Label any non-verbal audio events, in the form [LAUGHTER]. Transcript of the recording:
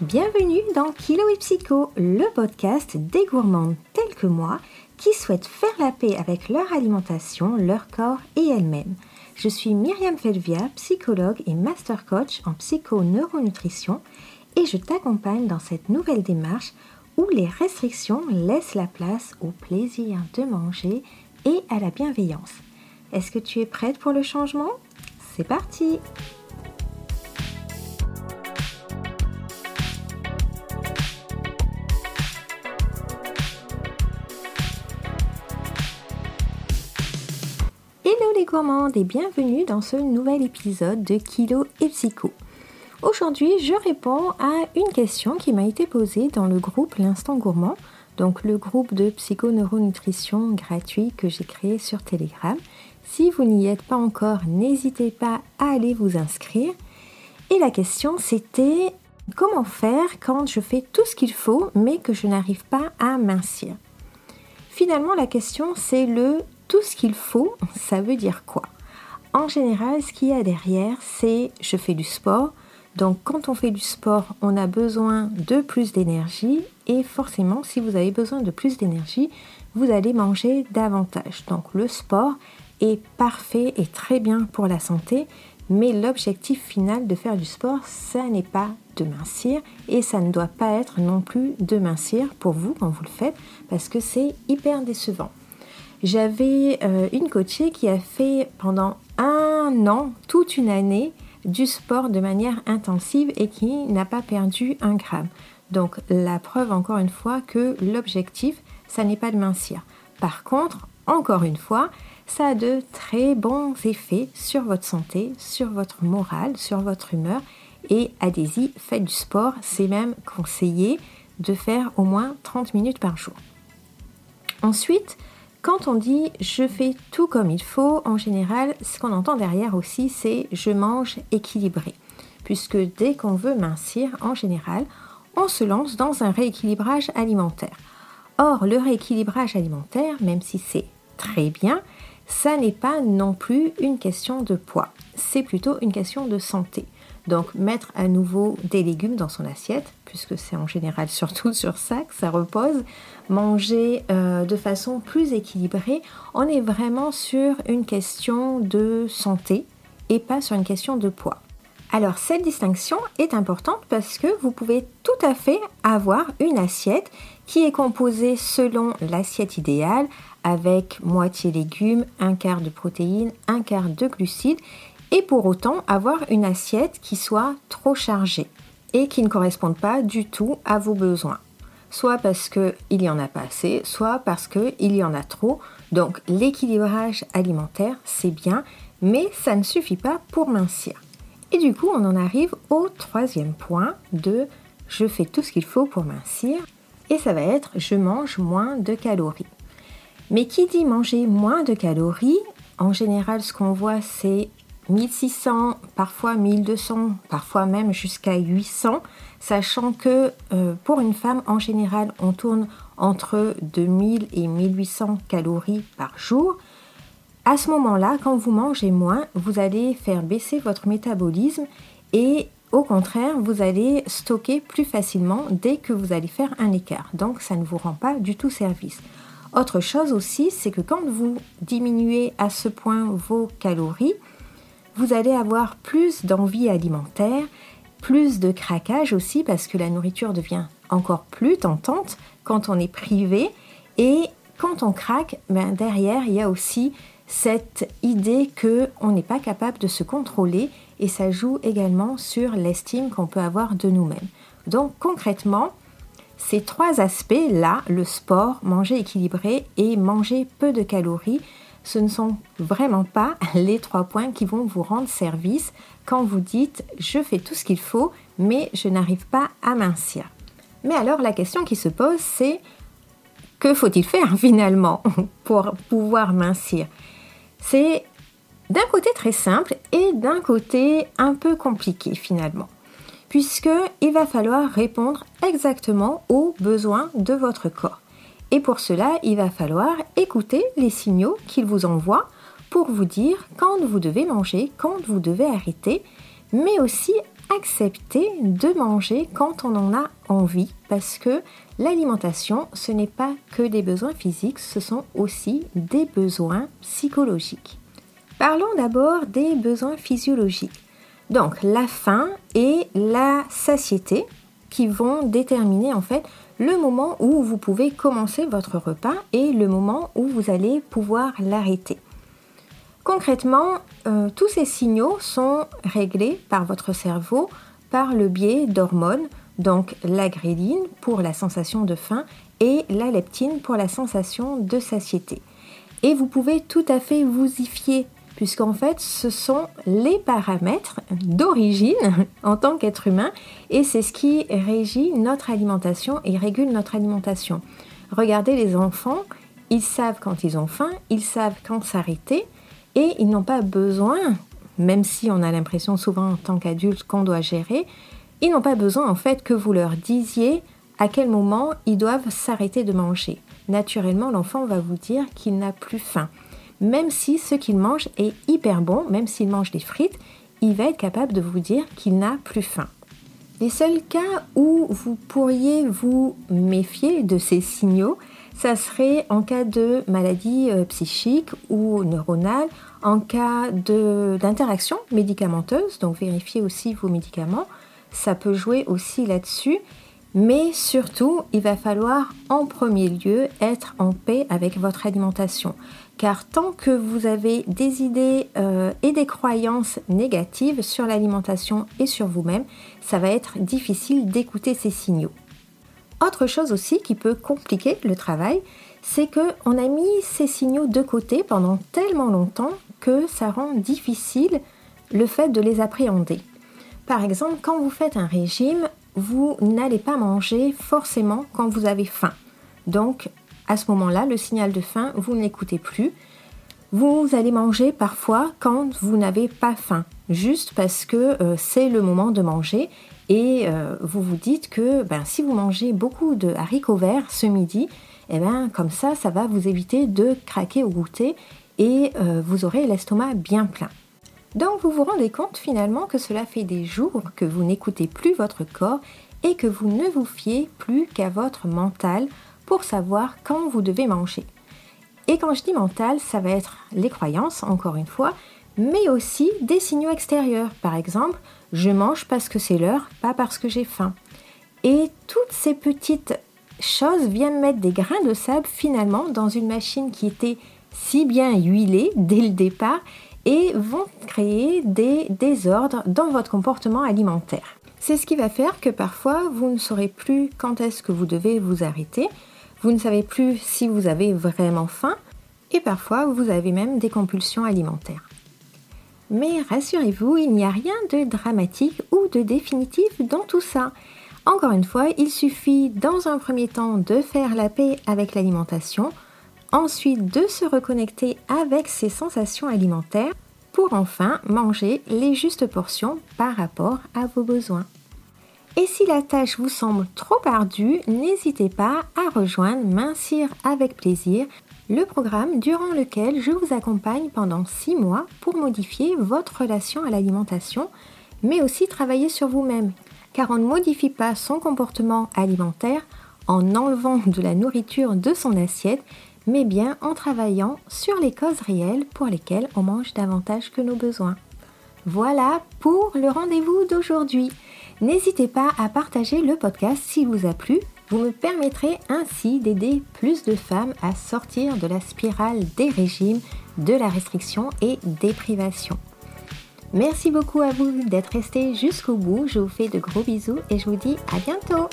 Bienvenue dans Kilo et Psycho, le podcast des gourmandes telles que moi qui souhaitent faire la paix avec leur alimentation, leur corps et elles-mêmes. Je suis Myriam Felvia, psychologue et master coach en psycho-neuronutrition et je t'accompagne dans cette nouvelle démarche où les restrictions laissent la place au plaisir de manger et à la bienveillance. Est-ce que tu es prête pour le changement? C'est parti Gourmandes et bienvenue dans ce nouvel épisode de Kilo et Psycho. Aujourd'hui, je réponds à une question qui m'a été posée dans le groupe L'Instant Gourmand, donc le groupe de psychoneuronutrition gratuit que j'ai créé sur Telegram. Si vous n'y êtes pas encore, n'hésitez pas à aller vous inscrire. Et la question c'était comment faire quand je fais tout ce qu'il faut mais que je n'arrive pas à mincir? Finalement, la question c'est le tout ce qu'il faut, ça veut dire quoi? En général, ce qu'il y a derrière, c'est je fais du sport. Donc quand on fait du sport, on a besoin de plus d'énergie et forcément, si vous avez besoin de plus d'énergie, vous allez manger davantage. Donc le sport est parfait et très bien pour la santé, mais l'objectif final de faire du sport, ça n'est pas de mincir et ça ne doit pas être non plus de mincir pour vous quand vous le faites parce que c'est hyper décevant. J'avais euh, une coachée qui a fait pendant un an, toute une année, du sport de manière intensive et qui n'a pas perdu un gramme. Donc la preuve encore une fois que l'objectif, ça n'est pas de mincir. Par contre, encore une fois, ça a de très bons effets sur votre santé, sur votre morale, sur votre humeur. Et allez-y, faites du sport. C'est même conseillé de faire au moins 30 minutes par jour. Ensuite, quand on dit je fais tout comme il faut, en général, ce qu'on entend derrière aussi, c'est je mange équilibré. Puisque dès qu'on veut mincir, en général, on se lance dans un rééquilibrage alimentaire. Or, le rééquilibrage alimentaire, même si c'est très bien, ça n'est pas non plus une question de poids, c'est plutôt une question de santé. Donc mettre à nouveau des légumes dans son assiette, puisque c'est en général surtout sur ça que ça repose, manger euh, de façon plus équilibrée, on est vraiment sur une question de santé et pas sur une question de poids. Alors cette distinction est importante parce que vous pouvez tout à fait avoir une assiette qui est composée selon l'assiette idéale avec moitié légumes, un quart de protéines, un quart de glucides et pour autant avoir une assiette qui soit trop chargée et qui ne corresponde pas du tout à vos besoins. Soit parce qu'il y en a pas assez, soit parce qu'il y en a trop. Donc l'équilibrage alimentaire, c'est bien, mais ça ne suffit pas pour mincir. Et du coup, on en arrive au troisième point de je fais tout ce qu'il faut pour mincir. Et ça va être je mange moins de calories. Mais qui dit manger moins de calories, en général, ce qu'on voit, c'est 1600, parfois 1200, parfois même jusqu'à 800, sachant que euh, pour une femme, en général, on tourne entre 2000 et 1800 calories par jour. À ce moment-là, quand vous mangez moins, vous allez faire baisser votre métabolisme et au contraire, vous allez stocker plus facilement dès que vous allez faire un écart. Donc, ça ne vous rend pas du tout service. Autre chose aussi, c'est que quand vous diminuez à ce point vos calories, vous allez avoir plus d'envie alimentaire, plus de craquage aussi parce que la nourriture devient encore plus tentante quand on est privé et quand on craque, ben derrière il y a aussi cette idée que on n'est pas capable de se contrôler et ça joue également sur l'estime qu'on peut avoir de nous-mêmes. Donc concrètement, ces trois aspects-là, le sport, manger équilibré et manger peu de calories, ce ne sont vraiment pas [LAUGHS] les trois points qui vont vous rendre service quand vous dites je fais tout ce qu'il faut mais je n'arrive pas à mincir. Mais alors la question qui se pose c'est que faut-il faire [LAUGHS] finalement pour pouvoir mincir? C'est d'un côté très simple et d'un côté un peu compliqué finalement. Puisqu'il va falloir répondre exactement aux besoins de votre corps. Et pour cela, il va falloir écouter les signaux qu'il vous envoie pour vous dire quand vous devez manger, quand vous devez arrêter, mais aussi accepter de manger quand on en a envie parce que l'alimentation, ce n'est pas que des besoins physiques, ce sont aussi des besoins psychologiques. Parlons d'abord des besoins physiologiques. Donc la faim et la satiété qui vont déterminer en fait le moment où vous pouvez commencer votre repas et le moment où vous allez pouvoir l'arrêter. Concrètement, euh, tous ces signaux sont réglés par votre cerveau par le biais d'hormones, donc la gréline pour la sensation de faim et la leptine pour la sensation de satiété. Et vous pouvez tout à fait vous y fier, puisqu'en fait ce sont les paramètres d'origine en tant qu'être humain, et c'est ce qui régit notre alimentation et régule notre alimentation. Regardez les enfants, ils savent quand ils ont faim, ils savent quand s'arrêter, et ils n'ont pas besoin, même si on a l'impression souvent en tant qu'adulte qu'on doit gérer, ils n'ont pas besoin en fait que vous leur disiez à quel moment ils doivent s'arrêter de manger. Naturellement, l'enfant va vous dire qu'il n'a plus faim. Même si ce qu'il mange est hyper bon, même s'il mange des frites, il va être capable de vous dire qu'il n'a plus faim. Les seuls cas où vous pourriez vous méfier de ces signaux, ça serait en cas de maladie euh, psychique ou neuronale, en cas d'interaction médicamenteuse, donc vérifiez aussi vos médicaments, ça peut jouer aussi là-dessus. Mais surtout, il va falloir en premier lieu être en paix avec votre alimentation. Car tant que vous avez des idées euh, et des croyances négatives sur l'alimentation et sur vous-même, ça va être difficile d'écouter ces signaux. Autre chose aussi qui peut compliquer le travail, c'est qu'on a mis ces signaux de côté pendant tellement longtemps que ça rend difficile le fait de les appréhender. Par exemple, quand vous faites un régime, vous n'allez pas manger forcément quand vous avez faim. Donc, à ce moment-là, le signal de faim, vous ne l'écoutez plus. Vous allez manger parfois quand vous n'avez pas faim, juste parce que euh, c'est le moment de manger et euh, vous vous dites que ben, si vous mangez beaucoup de haricots verts ce midi, eh ben, comme ça, ça va vous éviter de craquer au goûter et euh, vous aurez l'estomac bien plein. Donc vous vous rendez compte finalement que cela fait des jours que vous n'écoutez plus votre corps et que vous ne vous fiez plus qu'à votre mental pour savoir quand vous devez manger. Et quand je dis mental, ça va être les croyances, encore une fois, mais aussi des signaux extérieurs. Par exemple, je mange parce que c'est l'heure, pas parce que j'ai faim. Et toutes ces petites choses viennent mettre des grains de sable finalement dans une machine qui était si bien huilée dès le départ et vont créer des désordres dans votre comportement alimentaire. C'est ce qui va faire que parfois vous ne saurez plus quand est-ce que vous devez vous arrêter, vous ne savez plus si vous avez vraiment faim et parfois vous avez même des compulsions alimentaires. Mais rassurez-vous, il n'y a rien de dramatique ou de définitif dans tout ça. Encore une fois, il suffit dans un premier temps de faire la paix avec l'alimentation, ensuite de se reconnecter avec ses sensations alimentaires pour enfin manger les justes portions par rapport à vos besoins. Et si la tâche vous semble trop ardue, n'hésitez pas à rejoindre Mincir avec plaisir le programme durant lequel je vous accompagne pendant 6 mois pour modifier votre relation à l'alimentation, mais aussi travailler sur vous-même, car on ne modifie pas son comportement alimentaire en enlevant de la nourriture de son assiette, mais bien en travaillant sur les causes réelles pour lesquelles on mange davantage que nos besoins. Voilà pour le rendez-vous d'aujourd'hui. N'hésitez pas à partager le podcast s'il vous a plu vous me permettrez ainsi d'aider plus de femmes à sortir de la spirale des régimes, de la restriction et des privations. Merci beaucoup à vous d'être restés jusqu'au bout. Je vous fais de gros bisous et je vous dis à bientôt.